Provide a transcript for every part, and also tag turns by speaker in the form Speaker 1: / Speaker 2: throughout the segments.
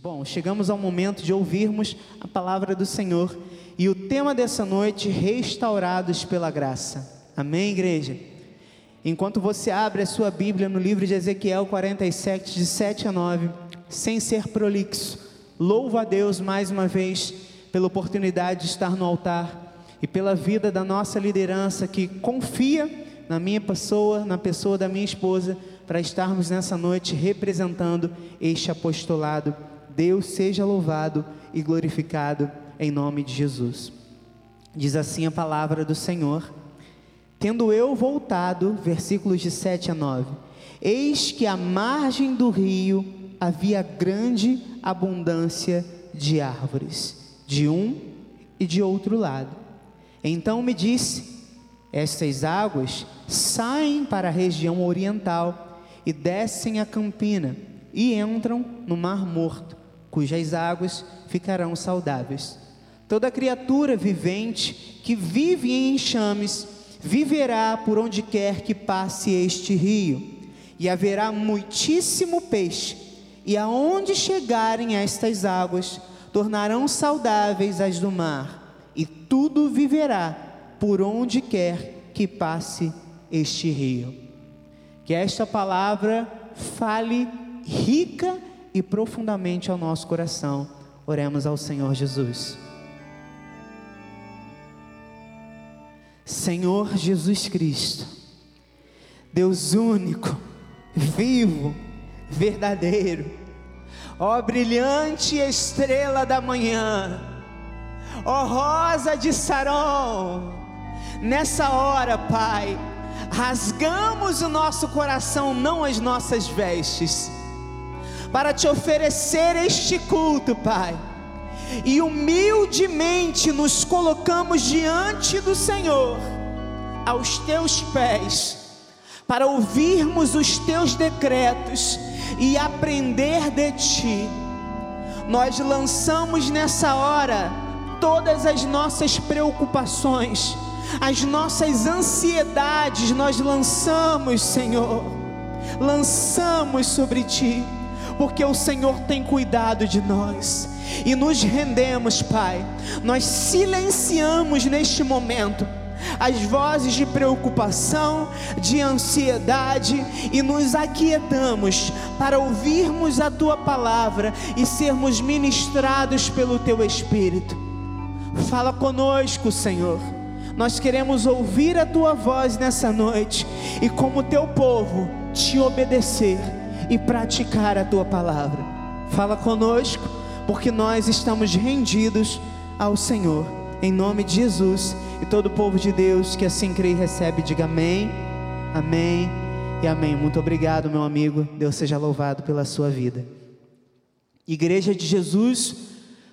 Speaker 1: Bom, chegamos ao momento de ouvirmos a palavra do Senhor e o tema dessa noite, restaurados pela graça. Amém, igreja? Enquanto você abre a sua Bíblia no livro de Ezequiel 47, de 7 a 9, sem ser prolixo, louvo a Deus mais uma vez pela oportunidade de estar no altar e pela vida da nossa liderança que confia na minha pessoa, na pessoa da minha esposa, para estarmos nessa noite representando este apostolado. Deus seja louvado e glorificado em nome de Jesus. Diz assim a palavra do Senhor. Tendo eu voltado, versículos de 7 a 9: Eis que à margem do rio havia grande abundância de árvores, de um e de outro lado. Então me disse: Estas águas saem para a região oriental e descem a campina e entram no Mar Morto, cujas águas ficarão saudáveis. Toda criatura vivente que vive em enxames viverá por onde quer que passe este rio, e haverá muitíssimo peixe, e aonde chegarem estas águas, tornarão saudáveis as do mar, e tudo viverá por onde quer que passe este rio. Que esta palavra fale rica e profundamente ao nosso coração. Oremos ao Senhor Jesus. Senhor Jesus Cristo, Deus único, vivo, verdadeiro, ó brilhante estrela da manhã, ó rosa de Saron, nessa hora, Pai, rasgamos o nosso coração, não as nossas vestes, para te oferecer este culto, Pai e humildemente nos colocamos diante do Senhor, aos teus pés, para ouvirmos os teus decretos e aprender de ti. Nós lançamos nessa hora todas as nossas preocupações, as nossas ansiedades, nós lançamos, Senhor, lançamos sobre ti, porque o Senhor tem cuidado de nós e nos rendemos, Pai. Nós silenciamos neste momento as vozes de preocupação, de ansiedade e nos aquietamos para ouvirmos a tua palavra e sermos ministrados pelo teu Espírito. Fala conosco, Senhor. Nós queremos ouvir a tua voz nessa noite e, como teu povo, te obedecer e praticar a tua palavra. Fala conosco porque nós estamos rendidos ao Senhor, em nome de Jesus. E todo o povo de Deus que assim crê e recebe, diga amém, amém e amém. Muito obrigado, meu amigo. Deus seja louvado pela sua vida. Igreja de Jesus,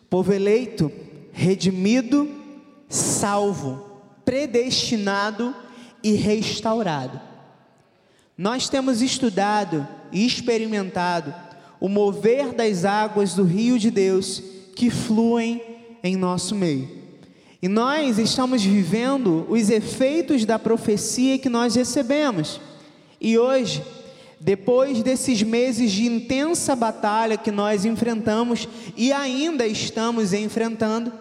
Speaker 1: povo eleito, redimido, salvo, predestinado e restaurado. Nós temos estudado e experimentado o mover das águas do rio de Deus que fluem em nosso meio. E nós estamos vivendo os efeitos da profecia que nós recebemos. E hoje, depois desses meses de intensa batalha que nós enfrentamos e ainda estamos enfrentando,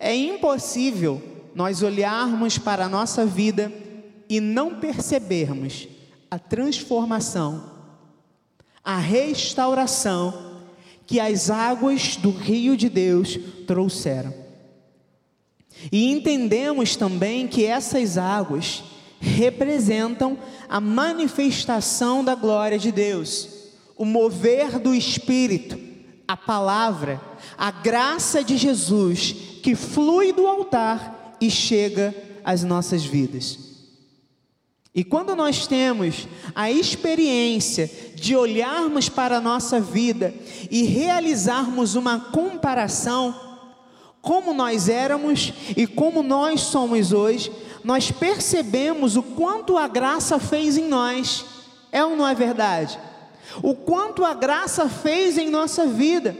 Speaker 1: é impossível nós olharmos para a nossa vida e não percebermos a transformação a restauração que as águas do rio de Deus trouxeram. E entendemos também que essas águas representam a manifestação da glória de Deus, o mover do Espírito, a palavra, a graça de Jesus que flui do altar e chega às nossas vidas. E quando nós temos a experiência de olharmos para a nossa vida e realizarmos uma comparação, como nós éramos e como nós somos hoje, nós percebemos o quanto a graça fez em nós. É ou não é verdade? O quanto a graça fez em nossa vida.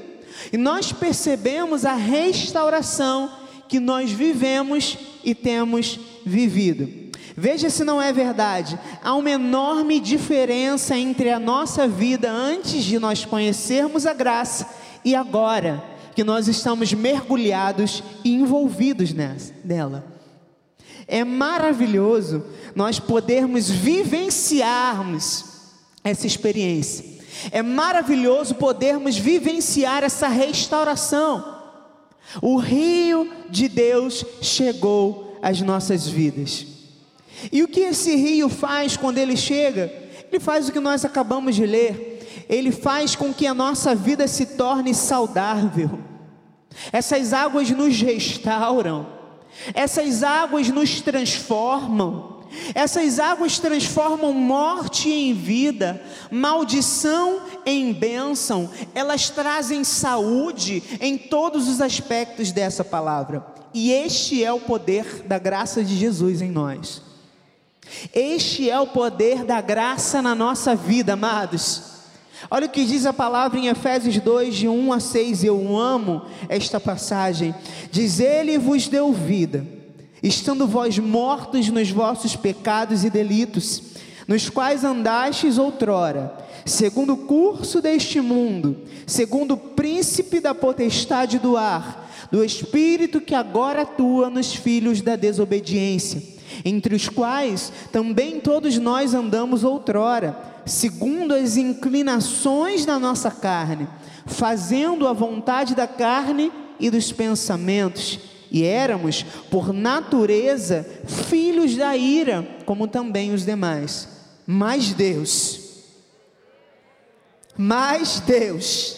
Speaker 1: E nós percebemos a restauração que nós vivemos e temos vivido. Veja se não é verdade. Há uma enorme diferença entre a nossa vida antes de nós conhecermos a graça e agora que nós estamos mergulhados e envolvidos nela. É maravilhoso nós podermos vivenciarmos essa experiência. É maravilhoso podermos vivenciar essa restauração. O rio de Deus chegou às nossas vidas. E o que esse rio faz quando ele chega? Ele faz o que nós acabamos de ler. Ele faz com que a nossa vida se torne saudável. Essas águas nos restauram. Essas águas nos transformam. Essas águas transformam morte em vida, maldição em bênção, elas trazem saúde em todos os aspectos dessa palavra. E este é o poder da graça de Jesus em nós. Este é o poder da graça na nossa vida, amados. Olha o que diz a palavra em Efésios 2, de 1 a 6. Eu amo esta passagem. Diz: Ele vos deu vida, estando vós mortos nos vossos pecados e delitos, nos quais andastes outrora, segundo o curso deste mundo, segundo o príncipe da potestade do ar, do espírito que agora atua nos filhos da desobediência entre os quais também todos nós andamos outrora, segundo as inclinações da nossa carne, fazendo a vontade da carne e dos pensamentos, e éramos, por natureza, filhos da ira, como também os demais. Mas Deus, mas Deus,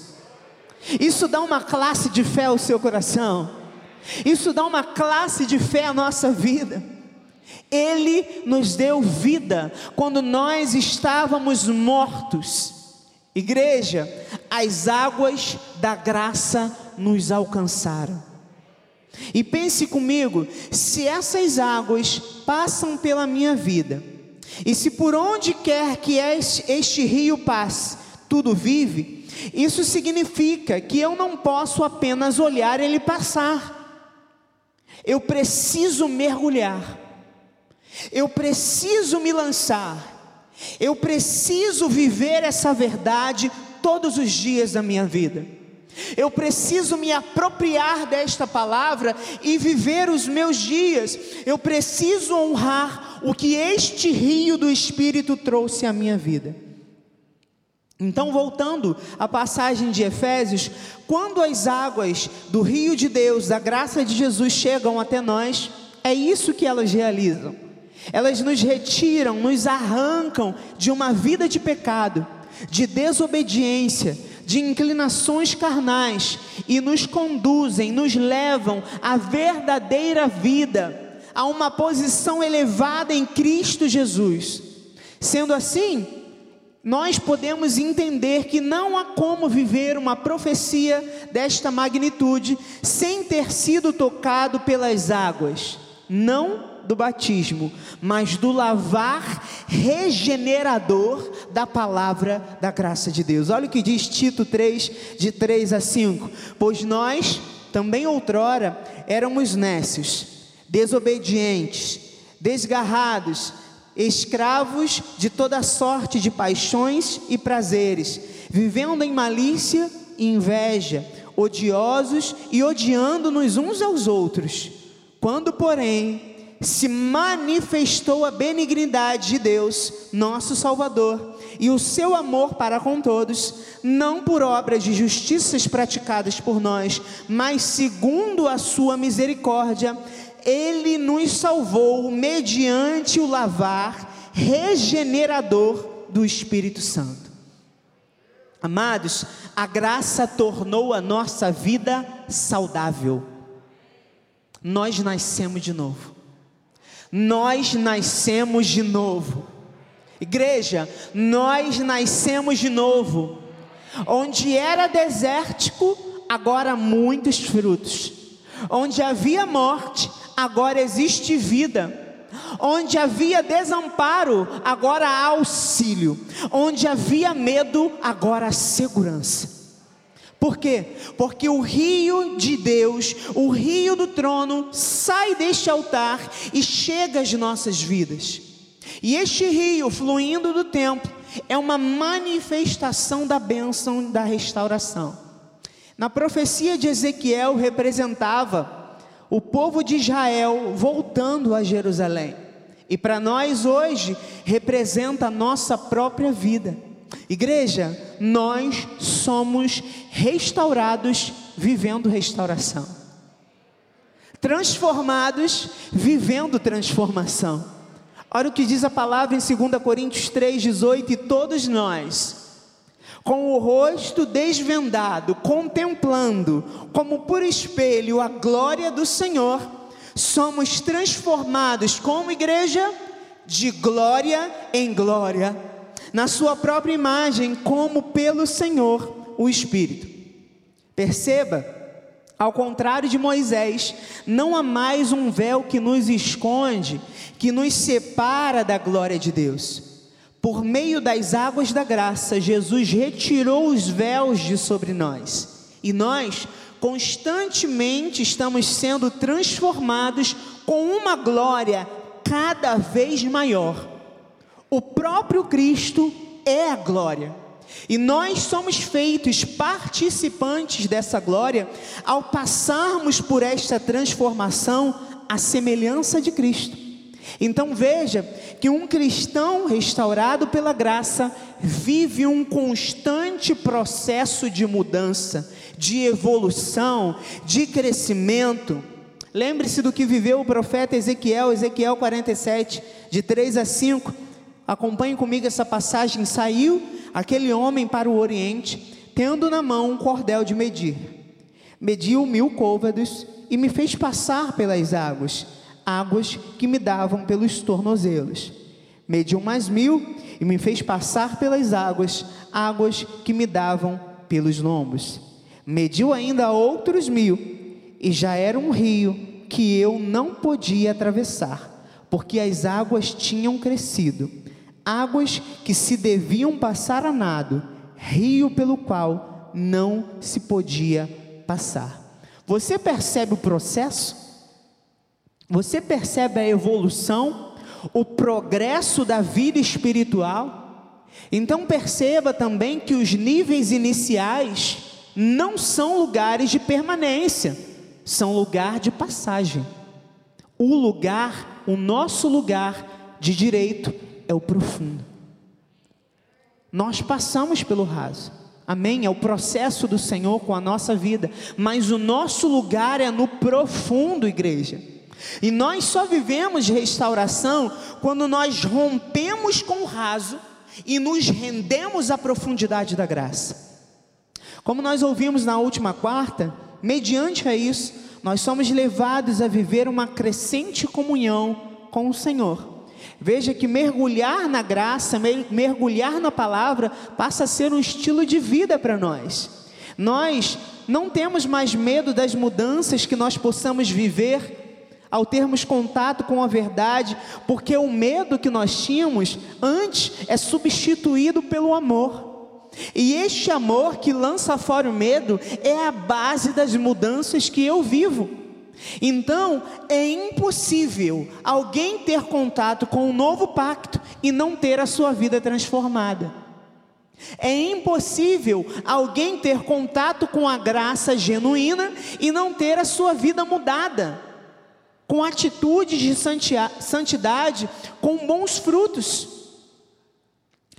Speaker 1: Isso dá uma classe de fé ao seu coração. Isso dá uma classe de fé à nossa vida. Ele nos deu vida quando nós estávamos mortos. Igreja, as águas da graça nos alcançaram. E pense comigo, se essas águas passam pela minha vida, e se por onde quer que este, rio passe, tudo vive, isso significa que eu não posso apenas olhar ele passar. Eu preciso mergulhar, eu preciso me lançar, eu preciso viver essa verdade todos os dias da minha vida. Eu preciso me apropriar desta palavra e viver os meus dias. Eu preciso honrar o que este rio do Espírito trouxe à minha vida. Então, voltando à passagem de Efésios, quando as águas do rio de Deus, da graça de Jesus, chegam até nós, é isso que elas realizam. Elas nos retiram, nos arrancam de uma vida de pecado, de desobediência, de inclinações carnais e nos conduzem, nos levam à verdadeira vida, a uma posição elevada em Cristo Jesus. Sendo assim, nós podemos entender que não há como viver uma profecia desta magnitude sem ter sido tocado pelas águas, não do batismo, mas do lavar regenerador da palavra da graça de Deus. Olha o que diz Tito 3, de 3 a 5: Pois nós também outrora éramos nécios, desobedientes, desgarrados, escravos de toda sorte de paixões e prazeres, vivendo em malícia e inveja, odiosos e odiando-nos uns aos outros. Quando, porém, se manifestou a benignidade de Deus, nosso Salvador, e o seu amor para com todos, não por obras de justiças praticadas por nós, mas segundo a sua misericórdia, ele nos salvou mediante o lavar regenerador do Espírito Santo. Amados, a graça tornou a nossa vida saudável. Nós nascemos de novo. Nós nascemos de novo. Igreja, nós nascemos de novo. Onde era desértico, agora muitos frutos. Onde havia morte, agora existe vida. Onde havia desamparo, agora há auxílio. Onde havia medo, agora há segurança. Por quê? Porque o rio de Deus, o rio do trono, sai deste altar e chega às nossas vidas. E este rio fluindo do templo é uma manifestação da bênção da restauração. Na profecia de Ezequiel representava o povo de Israel voltando a Jerusalém. E para nós hoje representa a nossa própria vida. Igreja, nós somos restaurados vivendo restauração. Transformados vivendo transformação. Olha o que diz a palavra em 2 Coríntios 3,18: E todos nós, com o rosto desvendado, contemplando, como por espelho, a glória do Senhor, somos transformados como igreja de glória em glória, na Sua própria imagem, como pelo Senhor o Espírito. Perceba, ao contrário de Moisés, não há mais um véu que nos esconde, que nos separa da glória de Deus. Por meio das águas da graça, Jesus retirou os véus de sobre nós. E nós constantemente estamos sendo transformados com uma glória cada vez maior. O próprio Cristo é a glória. E nós somos feitos participantes dessa glória ao passarmos por esta transformação à semelhança de Cristo. Então veja que um cristão restaurado pela graça vive um constante processo de mudança, de evolução, de crescimento. Lembre-se do que viveu o profeta Ezequiel, Ezequiel 47, de 3 a 5. Acompanhe comigo essa passagem. Saiu aquele homem para o oriente, tendo na mão um cordel de medir. Mediu mil côvados e me fez passar pelas águas, águas que me davam pelos tornozelos. Mediu mais mil e me fez passar pelas águas, águas que me davam pelos lombos. Mediu ainda outros mil, e já era um rio que eu não podia atravessar, porque as águas tinham crescido águas que se deviam passar a nado, rio pelo qual não se podia passar. Você percebe o processo? Você percebe a evolução, o progresso da vida espiritual? Então perceba também que os níveis iniciais não são lugares de permanência, são lugar de passagem. O lugar, o nosso lugar de direito é o profundo. Nós passamos pelo raso. Amém? É o processo do Senhor com a nossa vida, mas o nosso lugar é no profundo, igreja. E nós só vivemos restauração quando nós rompemos com o raso e nos rendemos à profundidade da graça. Como nós ouvimos na última quarta, mediante a isso, nós somos levados a viver uma crescente comunhão com o Senhor. Veja que mergulhar na graça, mergulhar na palavra, passa a ser um estilo de vida para nós. Nós não temos mais medo das mudanças que nós possamos viver ao termos contato com a verdade, porque o medo que nós tínhamos antes é substituído pelo amor. E este amor que lança fora o medo é a base das mudanças que eu vivo. Então, é impossível alguém ter contato com o novo pacto e não ter a sua vida transformada. É impossível alguém ter contato com a graça genuína e não ter a sua vida mudada, com atitudes de santidade, com bons frutos.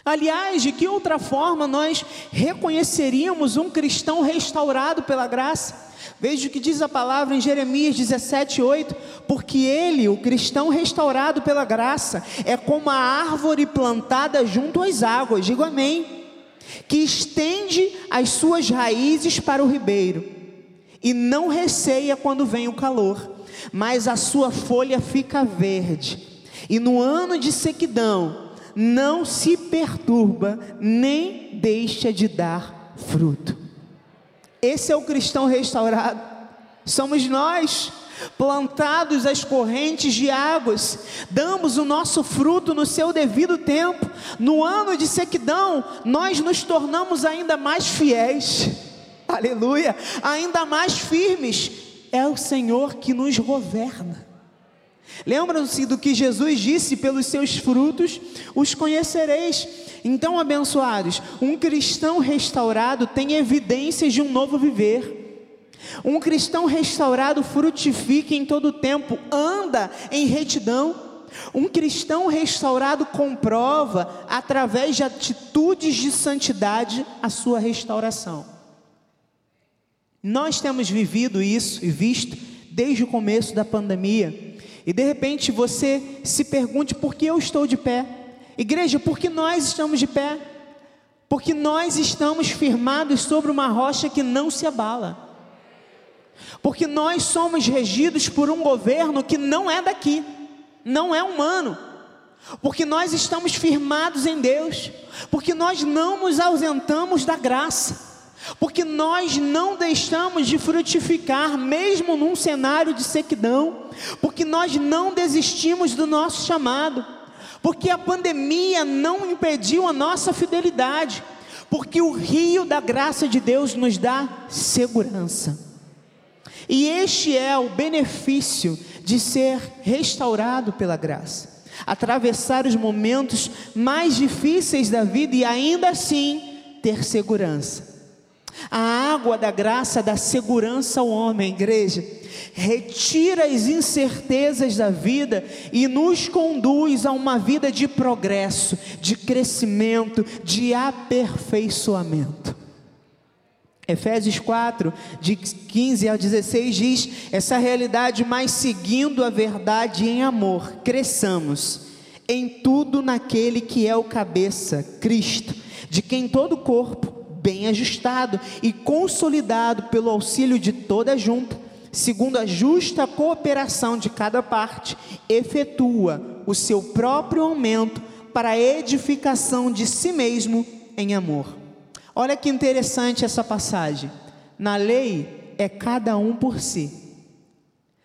Speaker 1: Aliás, de que outra forma nós reconheceríamos um cristão restaurado pela graça? Veja o que diz a palavra em Jeremias 17:8, porque ele, o cristão restaurado pela graça, é como a árvore plantada junto às águas, digo amém, que estende as suas raízes para o ribeiro e não receia quando vem o calor, mas a sua folha fica verde, e no ano de sequidão não se perturba, nem deixa de dar fruto. Esse é o cristão restaurado. Somos nós, plantados às correntes de águas, damos o nosso fruto no seu devido tempo. No ano de sequidão, nós nos tornamos ainda mais fiéis. Aleluia! Ainda mais firmes. É o Senhor que nos governa. Lembram-se do que Jesus disse: pelos seus frutos os conhecereis. Então, abençoados, um cristão restaurado tem evidências de um novo viver. Um cristão restaurado frutifica em todo tempo, anda em retidão. Um cristão restaurado comprova, através de atitudes de santidade, a sua restauração. Nós temos vivido isso e visto desde o começo da pandemia. E de repente você se pergunte por que eu estou de pé. Igreja, por que nós estamos de pé? Porque nós estamos firmados sobre uma rocha que não se abala. Porque nós somos regidos por um governo que não é daqui, não é humano. Porque nós estamos firmados em Deus, porque nós não nos ausentamos da graça porque nós não deixamos de frutificar, mesmo num cenário de sequidão, porque nós não desistimos do nosso chamado, porque a pandemia não impediu a nossa fidelidade, porque o rio da graça de Deus nos dá segurança. E este é o benefício de ser restaurado pela graça. Atravessar os momentos mais difíceis da vida e ainda assim ter segurança a água da graça dá segurança ao homem, igreja. Retira as incertezas da vida e nos conduz a uma vida de progresso, de crescimento, de aperfeiçoamento. Efésios 4, de 15 a 16 diz: essa realidade, mas seguindo a verdade em amor, cresçamos em tudo naquele que é o cabeça, Cristo, de quem todo o corpo bem ajustado e consolidado pelo auxílio de toda junta, segundo a justa cooperação de cada parte, efetua o seu próprio aumento para a edificação de si mesmo em amor. Olha que interessante essa passagem. Na lei é cada um por si.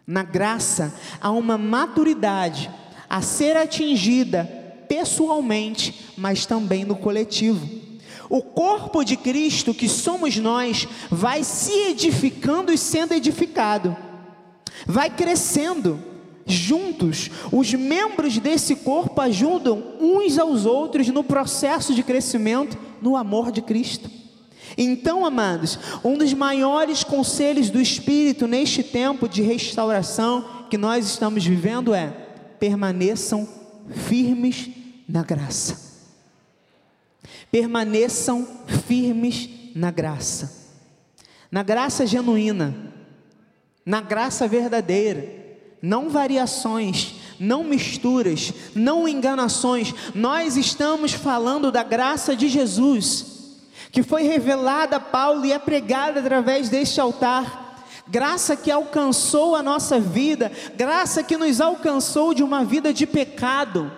Speaker 1: Na graça há uma maturidade a ser atingida pessoalmente, mas também no coletivo. O corpo de Cristo, que somos nós, vai se edificando e sendo edificado, vai crescendo juntos. Os membros desse corpo ajudam uns aos outros no processo de crescimento no amor de Cristo. Então, amados, um dos maiores conselhos do Espírito neste tempo de restauração que nós estamos vivendo é: permaneçam firmes na graça permaneçam firmes na graça, na graça genuína, na graça verdadeira, não variações, não misturas, não enganações. Nós estamos falando da graça de Jesus, que foi revelada a Paulo e é pregada através deste altar. Graça que alcançou a nossa vida, graça que nos alcançou de uma vida de pecado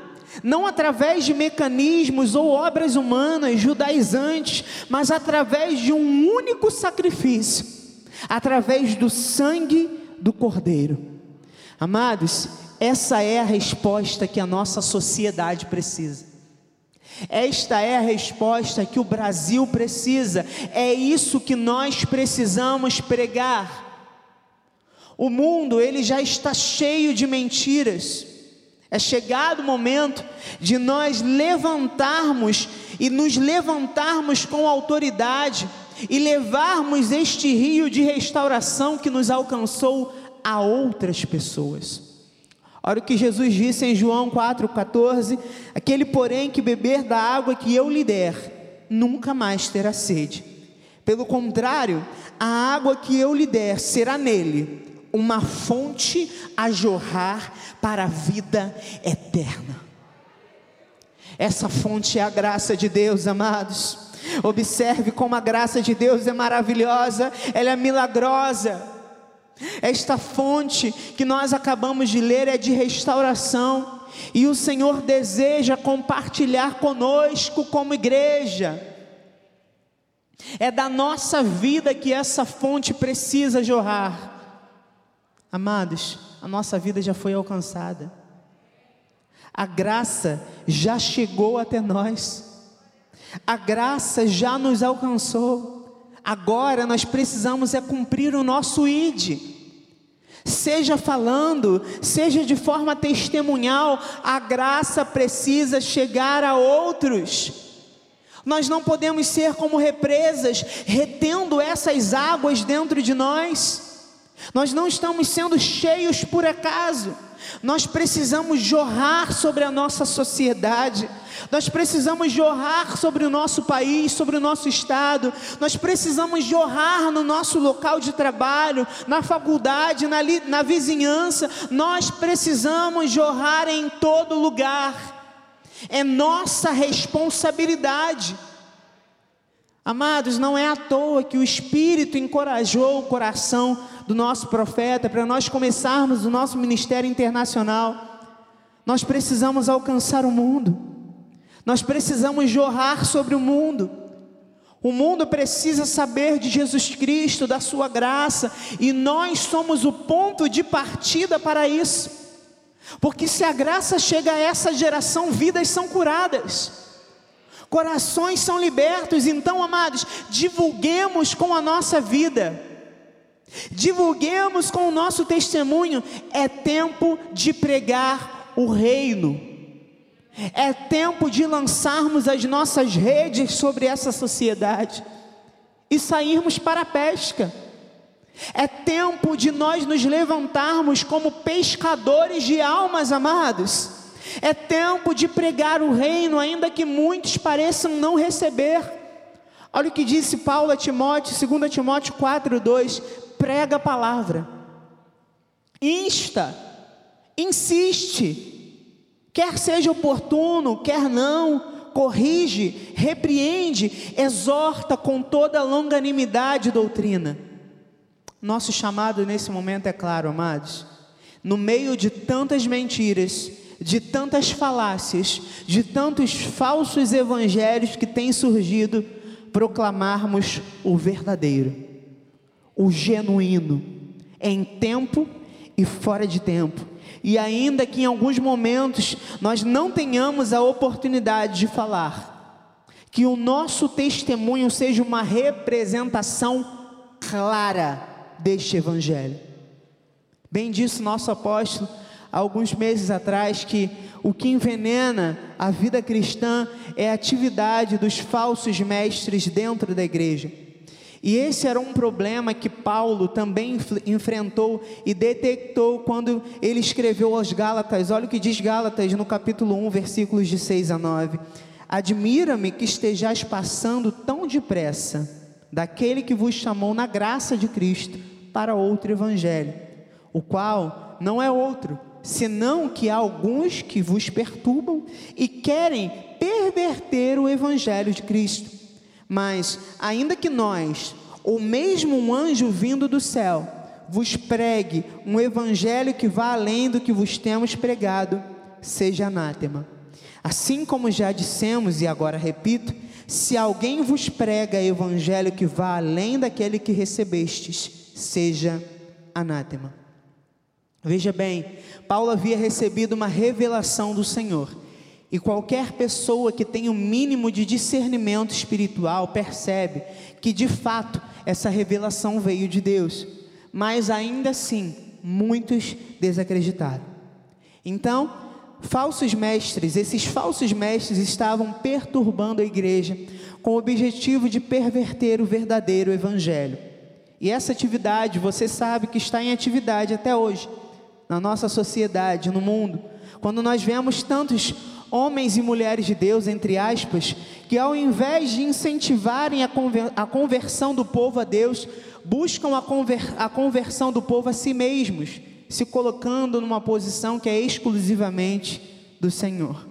Speaker 1: não através de mecanismos ou obras humanas judaizantes, mas através de um único sacrifício, através do sangue do Cordeiro. Amados, essa é a resposta que a nossa sociedade precisa. Esta é a resposta que o Brasil precisa, é isso que nós precisamos pregar. O mundo, ele já está cheio de mentiras. É chegado o momento de nós levantarmos e nos levantarmos com autoridade e levarmos este rio de restauração que nos alcançou a outras pessoas. Olha o que Jesus disse em João 4,14: Aquele, porém, que beber da água que eu lhe der, nunca mais terá sede. Pelo contrário, a água que eu lhe der será nele uma fonte a jorrar para a vida eterna. Essa fonte é a graça de Deus, amados. Observe como a graça de Deus é maravilhosa, ela é milagrosa. Esta fonte que nós acabamos de ler é de restauração, e o Senhor deseja compartilhar conosco como igreja. É da nossa vida que essa fonte precisa jorrar. Amados, a nossa vida já foi alcançada. A graça já chegou até nós. A graça já nos alcançou. Agora nós precisamos é cumprir o nosso ID. Seja falando, seja de forma testemunhal, a graça precisa chegar a outros. Nós não podemos ser como represas, retendo essas águas dentro de nós. Nós não estamos sendo cheios por acaso. Nós precisamos jorrar sobre a nossa sociedade. Nós precisamos jorrar sobre o nosso país, sobre o nosso estado. Nós precisamos jorrar no nosso local de trabalho, na faculdade, na, na vizinhança. Nós precisamos jorrar em todo lugar. É nossa responsabilidade. Amados, não é à toa que o Espírito encorajou o coração do nosso profeta para nós começarmos o nosso ministério internacional. Nós precisamos alcançar o mundo, nós precisamos jorrar sobre o mundo. O mundo precisa saber de Jesus Cristo, da Sua graça, e nós somos o ponto de partida para isso. Porque se a graça chega a essa geração, vidas são curadas, corações são libertos. Então, amados, divulguemos com a nossa vida, divulguemos com o nosso testemunho. É tempo de pregar o reino, é tempo de lançarmos as nossas redes sobre essa sociedade e sairmos para a pesca. É tempo de nós nos levantarmos como pescadores de almas, amados. É tempo de pregar o reino, ainda que muitos pareçam não receber. Olha o que disse Paulo a Timóteo, 2 Timóteo 4:2, prega a palavra. Insta, insiste, quer seja oportuno, quer não, corrige, repreende, exorta com toda longanimidade e doutrina. Nosso chamado nesse momento é claro, amados. No meio de tantas mentiras, de tantas falácias, de tantos falsos evangelhos que têm surgido, proclamarmos o verdadeiro, o genuíno, em tempo e fora de tempo. E ainda que em alguns momentos nós não tenhamos a oportunidade de falar, que o nosso testemunho seja uma representação clara deste Evangelho. Bem disse nosso apóstolo alguns meses atrás que o que envenena a vida cristã é a atividade dos falsos mestres dentro da igreja. E esse era um problema que Paulo também enfrentou e detectou quando ele escreveu aos Gálatas. Olha o que diz Gálatas no capítulo 1, versículos de 6 a 9. Admira-me que estejais passando tão depressa daquele que vos chamou na graça de Cristo para outro evangelho, o qual não é outro, senão que há alguns que vos perturbam e querem perverter o evangelho de Cristo. Mas, ainda que nós, ou mesmo um anjo vindo do céu, vos pregue um evangelho que vá além do que vos temos pregado, seja anátema. Assim como já dissemos e agora repito, se alguém vos prega evangelho que vá além daquele que recebestes, seja anátema. Veja bem, Paulo havia recebido uma revelação do Senhor. E qualquer pessoa que tenha o um mínimo de discernimento espiritual percebe que de fato essa revelação veio de Deus. Mas ainda assim, muitos desacreditaram. Então, falsos mestres, esses falsos mestres estavam perturbando a igreja com o objetivo de perverter o verdadeiro evangelho. E essa atividade, você sabe que está em atividade até hoje, na nossa sociedade, no mundo. Quando nós vemos tantos homens e mulheres de Deus, entre aspas, que ao invés de incentivarem a, conver a conversão do povo a Deus, buscam a conversão do povo a si mesmos, se colocando numa posição que é exclusivamente do Senhor.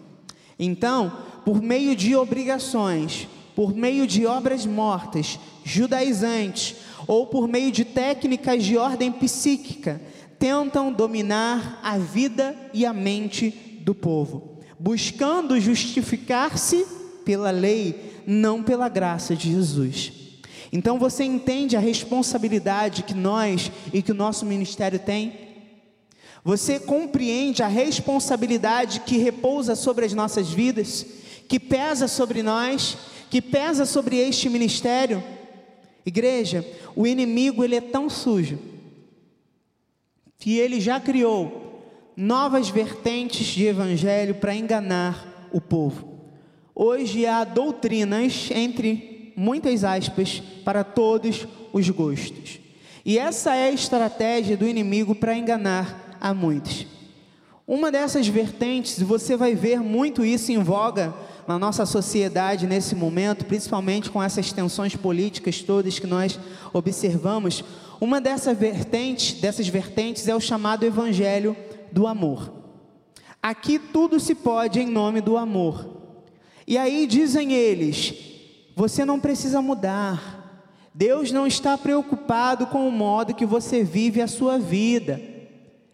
Speaker 1: Então, por meio de obrigações, por meio de obras mortas, judaizantes, ou por meio de técnicas de ordem psíquica, tentam dominar a vida e a mente do povo, buscando justificar-se pela lei, não pela graça de Jesus. Então você entende a responsabilidade que nós e que o nosso ministério tem? Você compreende a responsabilidade que repousa sobre as nossas vidas, que pesa sobre nós, que pesa sobre este ministério? Igreja, o inimigo ele é tão sujo que ele já criou novas vertentes de evangelho para enganar o povo. Hoje há doutrinas entre muitas aspas para todos os gostos. E essa é a estratégia do inimigo para enganar a muitos. Uma dessas vertentes, você vai ver muito isso em voga na nossa sociedade nesse momento, principalmente com essas tensões políticas todas que nós observamos. Uma dessas vertentes, dessas vertentes é o chamado evangelho do amor. Aqui tudo se pode em nome do amor. E aí dizem eles: você não precisa mudar. Deus não está preocupado com o modo que você vive a sua vida.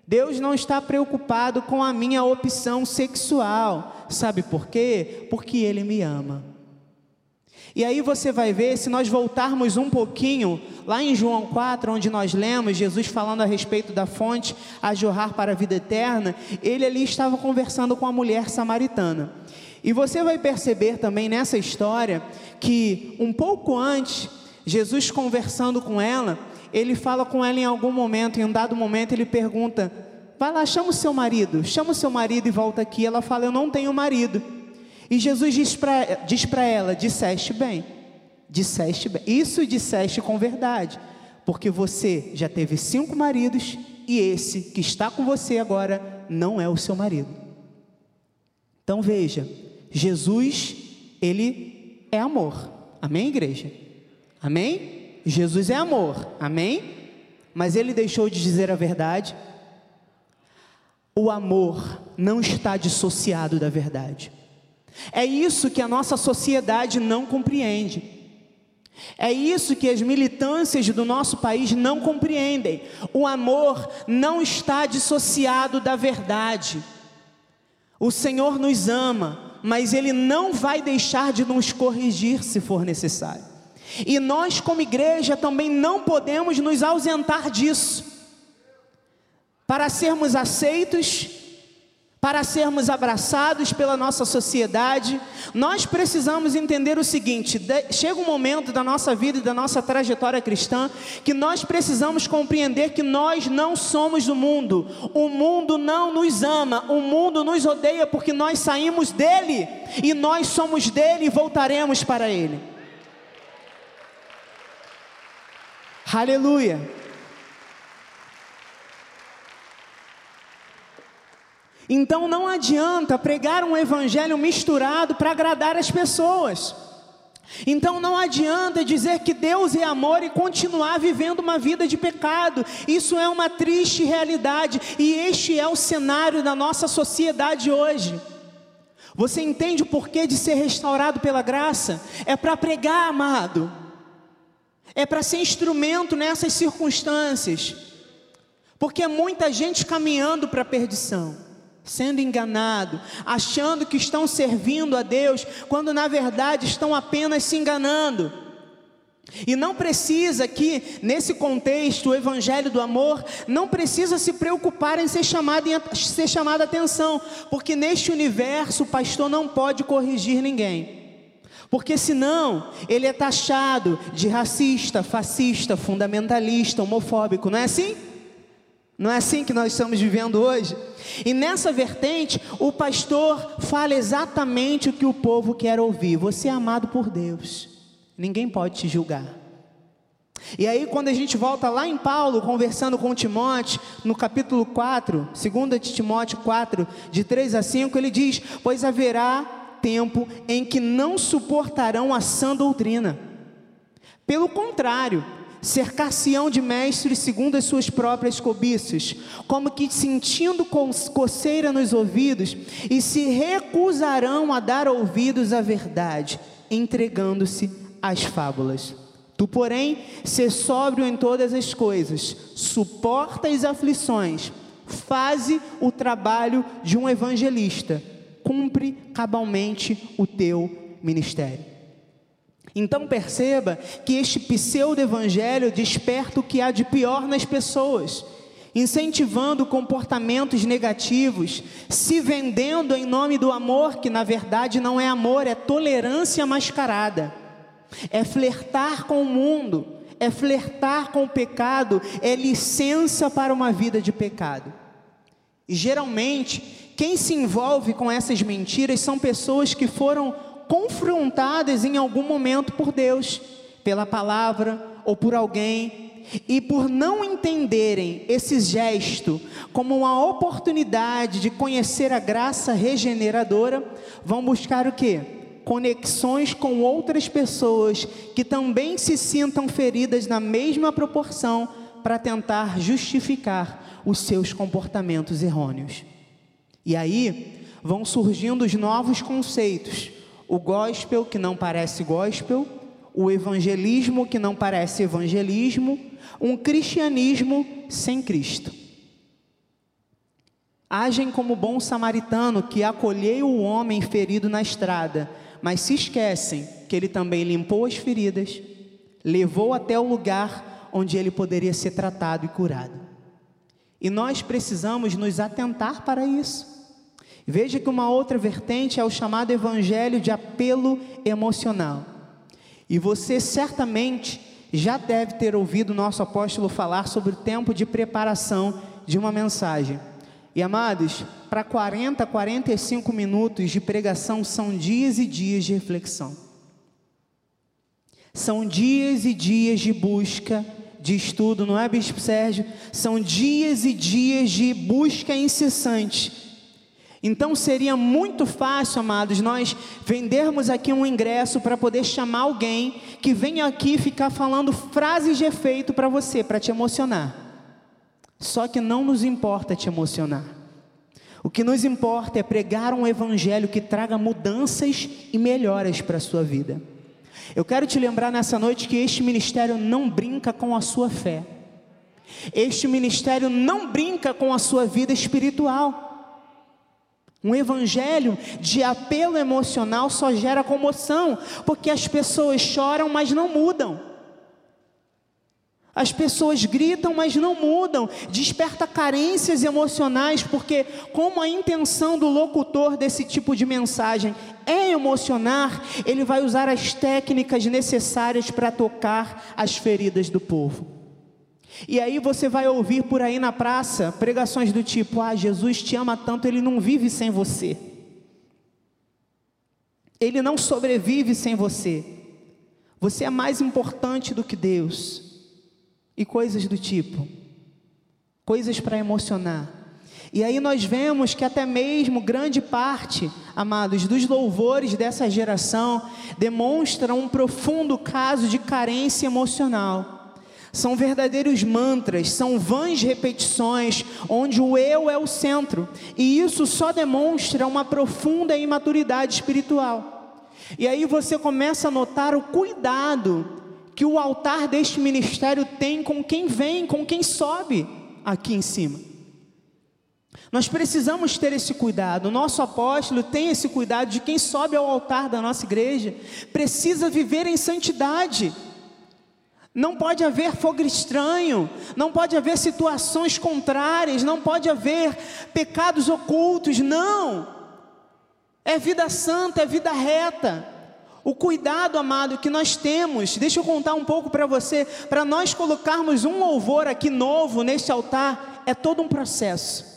Speaker 1: Deus não está preocupado com a minha opção sexual. Sabe por quê? Porque Ele me ama. E aí você vai ver, se nós voltarmos um pouquinho, lá em João 4, onde nós lemos Jesus falando a respeito da fonte a jorrar para a vida eterna, ele ali estava conversando com a mulher samaritana. E você vai perceber também nessa história que um pouco antes, Jesus conversando com ela, ele fala com ela em algum momento, em um dado momento, ele pergunta: Vai lá, chama o seu marido, chama o seu marido e volta aqui. Ela fala: Eu não tenho marido. E Jesus diz para ela: Disseste bem, disseste bem. Isso disseste com verdade, porque você já teve cinco maridos e esse que está com você agora não é o seu marido. Então veja, Jesus, ele é amor. Amém, igreja? Amém? Jesus é amor, amém? Mas ele deixou de dizer a verdade. O amor não está dissociado da verdade. É isso que a nossa sociedade não compreende. É isso que as militâncias do nosso país não compreendem. O amor não está dissociado da verdade. O Senhor nos ama, mas Ele não vai deixar de nos corrigir se for necessário. E nós, como igreja, também não podemos nos ausentar disso. Para sermos aceitos, para sermos abraçados pela nossa sociedade, nós precisamos entender o seguinte: chega um momento da nossa vida e da nossa trajetória cristã que nós precisamos compreender que nós não somos do mundo, o mundo não nos ama, o mundo nos odeia porque nós saímos dele e nós somos dele e voltaremos para ele. Aleluia. Então não adianta pregar um evangelho misturado para agradar as pessoas. Então não adianta dizer que Deus é amor e continuar vivendo uma vida de pecado. Isso é uma triste realidade e este é o cenário da nossa sociedade hoje. Você entende o porquê de ser restaurado pela graça? É para pregar, amado é para ser instrumento nessas circunstâncias, porque é muita gente caminhando para a perdição, sendo enganado, achando que estão servindo a Deus, quando na verdade estão apenas se enganando. E não precisa que, nesse contexto, o evangelho do amor, não precisa se preocupar em ser chamado, em ser chamado a atenção, porque neste universo o pastor não pode corrigir ninguém. Porque senão ele é taxado de racista, fascista, fundamentalista, homofóbico, não é assim? Não é assim que nós estamos vivendo hoje? E nessa vertente, o pastor fala exatamente o que o povo quer ouvir. Você é amado por Deus, ninguém pode te julgar. E aí, quando a gente volta lá em Paulo, conversando com Timóteo, no capítulo 4, 2 de Timóteo 4, de 3 a 5, ele diz: Pois haverá tempo em que não suportarão a sã doutrina. Pelo contrário, cercar-se-ão de mestres segundo as suas próprias cobiças, como que sentindo coceira nos ouvidos, e se recusarão a dar ouvidos à verdade, entregando-se às fábulas. Tu, porém, ser sóbrio em todas as coisas, suporta as aflições, faze o trabalho de um evangelista cumpre cabalmente o teu ministério. Então perceba que este pseudo-evangelho desperta o que há de pior nas pessoas, incentivando comportamentos negativos, se vendendo em nome do amor, que na verdade não é amor, é tolerância mascarada, é flertar com o mundo, é flertar com o pecado, é licença para uma vida de pecado. E geralmente, quem se envolve com essas mentiras são pessoas que foram confrontadas em algum momento por Deus, pela palavra ou por alguém, e por não entenderem esse gesto como uma oportunidade de conhecer a graça regeneradora, vão buscar o que? Conexões com outras pessoas que também se sintam feridas na mesma proporção para tentar justificar os seus comportamentos errôneos. E aí vão surgindo os novos conceitos o gospel que não parece gospel, o evangelismo que não parece evangelismo, um cristianismo sem Cristo. Agem como bom samaritano que acolheu o homem ferido na estrada, mas se esquecem que ele também limpou as feridas, levou até o lugar onde ele poderia ser tratado e curado. E nós precisamos nos atentar para isso. Veja que uma outra vertente é o chamado evangelho de apelo emocional. E você certamente já deve ter ouvido o nosso apóstolo falar sobre o tempo de preparação de uma mensagem. E amados, para 40, 45 minutos de pregação são dias e dias de reflexão. São dias e dias de busca, de estudo, não é, Bispo Sérgio? São dias e dias de busca incessante então seria muito fácil, amados, nós vendermos aqui um ingresso para poder chamar alguém que venha aqui ficar falando frases de efeito para você, para te emocionar. Só que não nos importa te emocionar. O que nos importa é pregar um evangelho que traga mudanças e melhoras para a sua vida. Eu quero te lembrar nessa noite que este ministério não brinca com a sua fé. Este ministério não brinca com a sua vida espiritual. Um evangelho de apelo emocional só gera comoção, porque as pessoas choram, mas não mudam. As pessoas gritam, mas não mudam. Desperta carências emocionais, porque, como a intenção do locutor desse tipo de mensagem é emocionar, ele vai usar as técnicas necessárias para tocar as feridas do povo. E aí você vai ouvir por aí na praça pregações do tipo: Ah, Jesus te ama tanto, ele não vive sem você. Ele não sobrevive sem você. Você é mais importante do que Deus. E coisas do tipo. Coisas para emocionar. E aí nós vemos que até mesmo grande parte, amados, dos louvores dessa geração demonstram um profundo caso de carência emocional. São verdadeiros mantras, são vãs repetições, onde o eu é o centro, e isso só demonstra uma profunda imaturidade espiritual. E aí você começa a notar o cuidado que o altar deste ministério tem com quem vem, com quem sobe aqui em cima. Nós precisamos ter esse cuidado. O nosso apóstolo tem esse cuidado de quem sobe ao altar da nossa igreja, precisa viver em santidade. Não pode haver fogo estranho, não pode haver situações contrárias, não pode haver pecados ocultos, não. É vida santa, é vida reta. O cuidado, amado, que nós temos, deixa eu contar um pouco para você, para nós colocarmos um louvor aqui novo neste altar, é todo um processo.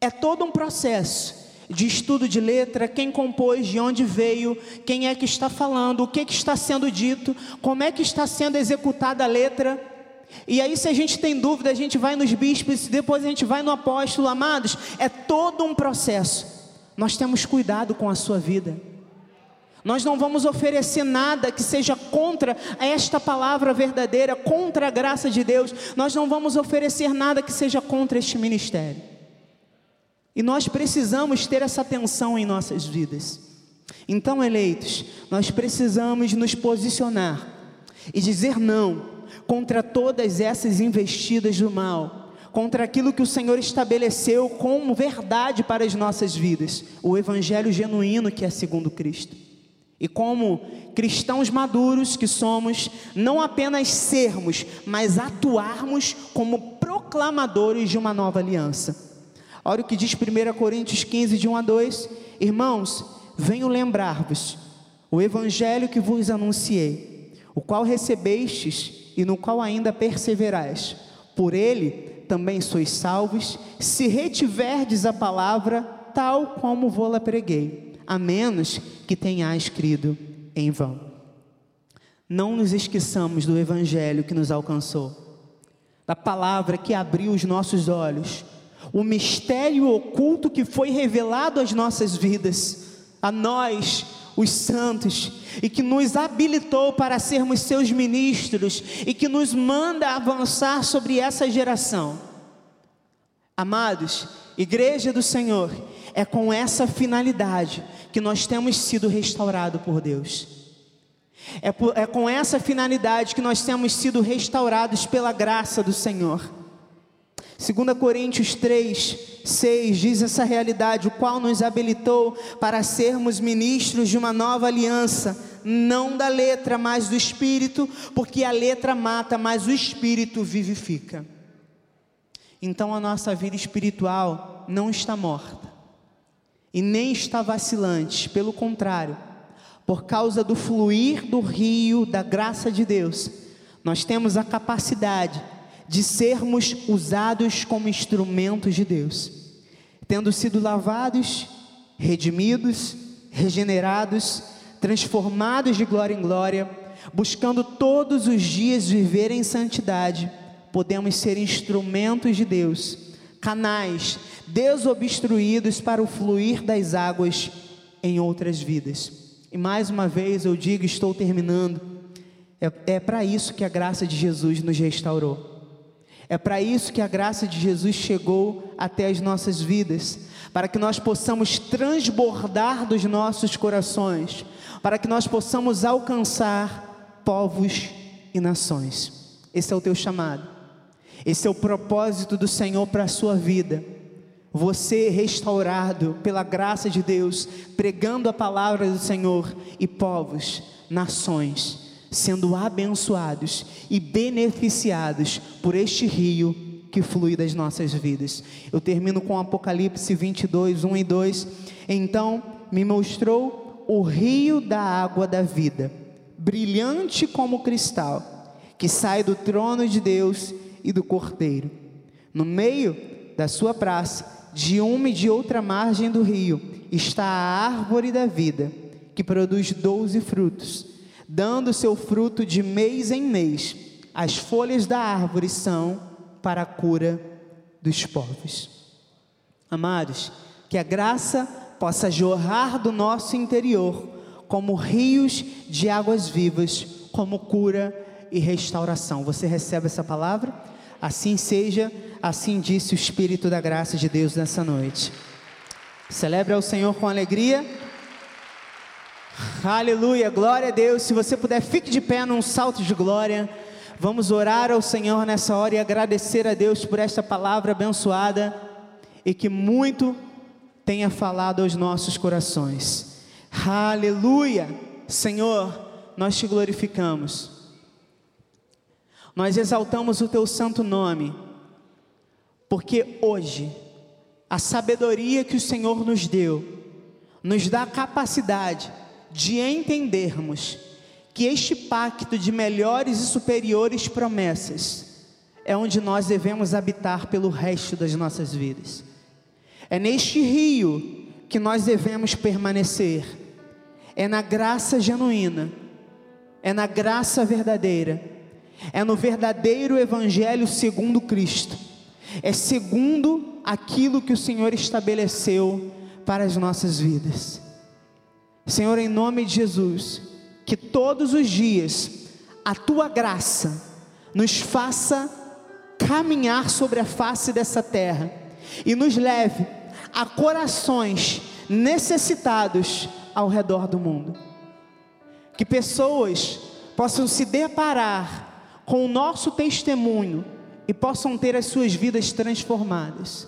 Speaker 1: É todo um processo de estudo de letra, quem compôs, de onde veio, quem é que está falando, o que, que está sendo dito, como é que está sendo executada a letra. E aí, se a gente tem dúvida, a gente vai nos bispos, depois a gente vai no apóstolo, amados, é todo um processo. Nós temos cuidado com a sua vida. Nós não vamos oferecer nada que seja contra esta palavra verdadeira, contra a graça de Deus. Nós não vamos oferecer nada que seja contra este ministério. E nós precisamos ter essa atenção em nossas vidas. Então, eleitos, nós precisamos nos posicionar e dizer não contra todas essas investidas do mal, contra aquilo que o Senhor estabeleceu como verdade para as nossas vidas, o evangelho genuíno que é segundo Cristo. E como cristãos maduros que somos, não apenas sermos, mas atuarmos como proclamadores de uma nova aliança. Olha o que diz 1 Coríntios 15, de 1 a 2: Irmãos, venho lembrar-vos o evangelho que vos anunciei, o qual recebestes e no qual ainda perseverais. Por ele também sois salvos, se retiverdes a palavra tal como vou-la preguei a menos que tenhais crido em vão. Não nos esqueçamos do Evangelho que nos alcançou, da palavra que abriu os nossos olhos, o mistério oculto que foi revelado às nossas vidas, a nós, os santos, e que nos habilitou para sermos seus ministros e que nos manda avançar sobre essa geração. Amados, Igreja do Senhor, é com essa finalidade que nós temos sido restaurados por Deus. É, por, é com essa finalidade que nós temos sido restaurados pela graça do Senhor. 2 Coríntios 3, 6 diz essa realidade, o qual nos habilitou para sermos ministros de uma nova aliança, não da letra, mas do Espírito, porque a letra mata, mas o Espírito vivifica. Então a nossa vida espiritual não está morta e nem está vacilante, pelo contrário, por causa do fluir do rio da graça de Deus, nós temos a capacidade de sermos usados como instrumentos de Deus, tendo sido lavados, redimidos, regenerados, transformados de glória em glória, buscando todos os dias viver em santidade, podemos ser instrumentos de Deus, canais desobstruídos para o fluir das águas em outras vidas. E mais uma vez eu digo, estou terminando, é, é para isso que a graça de Jesus nos restaurou. É para isso que a graça de Jesus chegou até as nossas vidas, para que nós possamos transbordar dos nossos corações, para que nós possamos alcançar povos e nações. Esse é o teu chamado. Esse é o propósito do Senhor para a sua vida você restaurado pela graça de Deus, pregando a palavra do Senhor e povos, nações, sendo abençoados e beneficiados por este rio que flui das nossas vidas. Eu termino com Apocalipse 22, 1 e 2. Então me mostrou o rio da água da vida, brilhante como cristal, que sai do trono de Deus e do Cordeiro. No meio da sua praça, de uma e de outra margem do rio está a árvore da vida, que produz doze frutos, dando seu fruto de mês em mês. As folhas da árvore são para a cura dos povos. Amados, que a graça possa jorrar do nosso interior como rios de águas vivas, como cura e restauração. Você recebe essa palavra? Assim seja, assim disse o Espírito da graça de Deus nessa noite. Celebre ao Senhor com alegria. Aleluia, glória a Deus. Se você puder, fique de pé num salto de glória. Vamos orar ao Senhor nessa hora e agradecer a Deus por esta palavra abençoada e que muito tenha falado aos nossos corações. Aleluia, Senhor, nós te glorificamos. Nós exaltamos o teu santo nome, porque hoje a sabedoria que o Senhor nos deu nos dá a capacidade de entendermos que este pacto de melhores e superiores promessas é onde nós devemos habitar pelo resto das nossas vidas. É neste rio que nós devemos permanecer. É na graça genuína, é na graça verdadeira é no verdadeiro Evangelho segundo Cristo, é segundo aquilo que o Senhor estabeleceu para as nossas vidas. Senhor, em nome de Jesus, que todos os dias a tua graça nos faça caminhar sobre a face dessa terra e nos leve a corações necessitados ao redor do mundo. Que pessoas possam se deparar com o nosso testemunho e possam ter as suas vidas transformadas,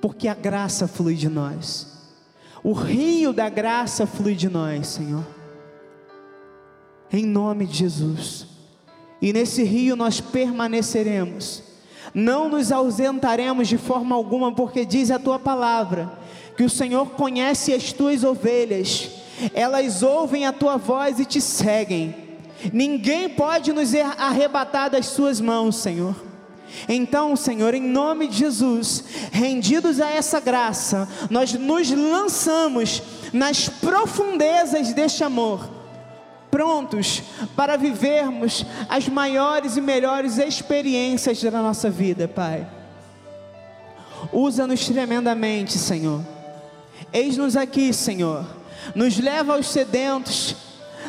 Speaker 1: porque a graça flui de nós, O rio da graça flui de nós, Senhor. Em nome de Jesus. E nesse rio nós permaneceremos. Não nos ausentaremos de forma alguma, porque diz a tua palavra que o Senhor conhece as tuas ovelhas. Elas ouvem a tua voz e te seguem. Ninguém pode nos arrebatar das suas mãos, Senhor. Então, Senhor, em nome de Jesus, rendidos a essa graça, nós nos lançamos nas profundezas deste amor, prontos para vivermos as maiores e melhores experiências da nossa vida, Pai. Usa-nos tremendamente, Senhor. Eis-nos aqui, Senhor. Nos leva aos sedentos,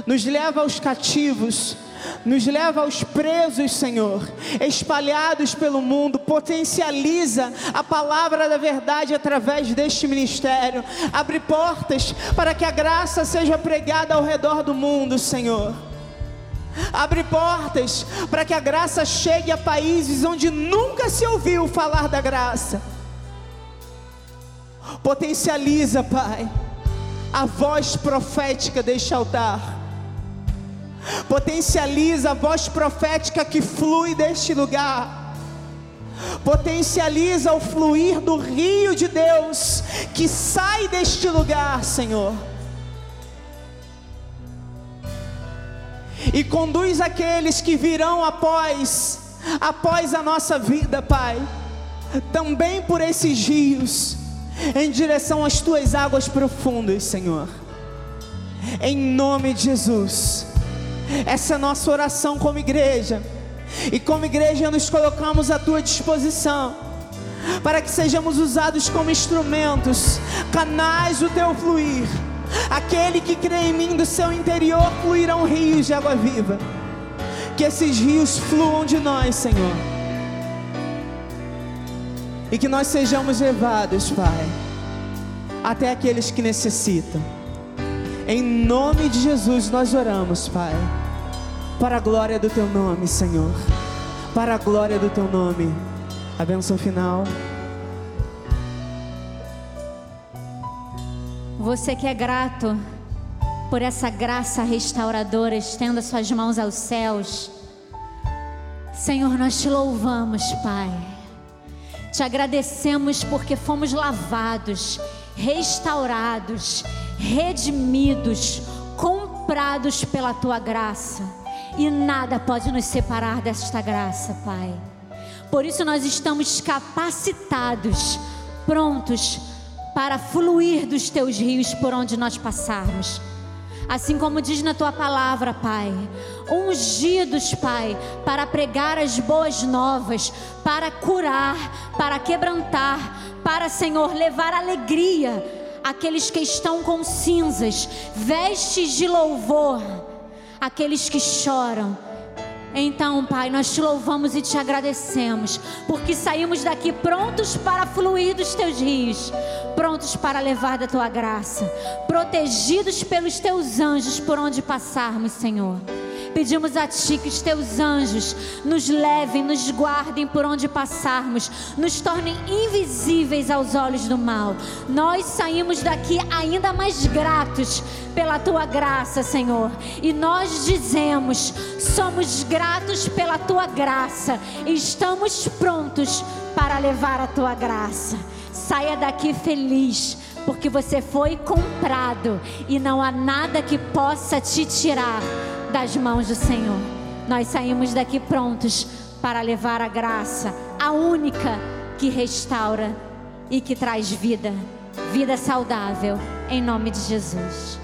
Speaker 1: nos leva aos cativos, nos leva aos presos, Senhor, espalhados pelo mundo, potencializa a palavra da verdade através deste ministério, abre portas para que a graça seja pregada ao redor do mundo, Senhor. Abre portas para que a graça chegue a países onde nunca se ouviu falar da graça. Potencializa, Pai, a voz profética deste altar Potencializa a voz profética que flui deste lugar. Potencializa o fluir do rio de Deus que sai deste lugar, Senhor. E conduz aqueles que virão após após a nossa vida, Pai, também por esses rios, em direção às tuas águas profundas, Senhor. Em nome de Jesus. Essa é a nossa oração como igreja. E como igreja nos colocamos à tua disposição para que sejamos usados como instrumentos, canais do teu fluir. Aquele que crê em mim do seu interior fluirão rios de água viva. Que esses rios fluam de nós, Senhor. E que nós sejamos levados, Pai, até aqueles que necessitam. Em nome de Jesus nós oramos, Pai. Para a glória do teu nome, Senhor. Para a glória do teu nome. A benção final.
Speaker 2: Você que é grato por essa graça restauradora, estenda suas mãos aos céus. Senhor, nós te louvamos, Pai. Te agradecemos porque fomos lavados, restaurados redimidos, comprados pela tua graça. E nada pode nos separar desta graça, Pai. Por isso nós estamos capacitados, prontos para fluir dos teus rios por onde nós passarmos. Assim como diz na tua palavra, Pai, ungidos, Pai, para pregar as boas novas, para curar, para quebrantar, para, Senhor, levar alegria aqueles que estão com cinzas, vestes de louvor, aqueles que choram. Então, Pai, nós te louvamos e te agradecemos, porque saímos daqui prontos para fluir dos teus rios, prontos para levar da tua graça, protegidos pelos teus anjos por onde passarmos, Senhor. Pedimos a Ti que os Teus anjos nos levem, nos guardem por onde passarmos, nos tornem invisíveis aos olhos do mal. Nós saímos daqui ainda mais gratos pela Tua graça, Senhor. E nós dizemos: somos gratos pela Tua graça e estamos prontos para levar a Tua graça. Saia daqui feliz porque você foi comprado e não há nada que possa te tirar das mãos do Senhor. Nós saímos daqui prontos para levar a graça, a única que restaura e que traz vida, vida saudável, em nome de Jesus.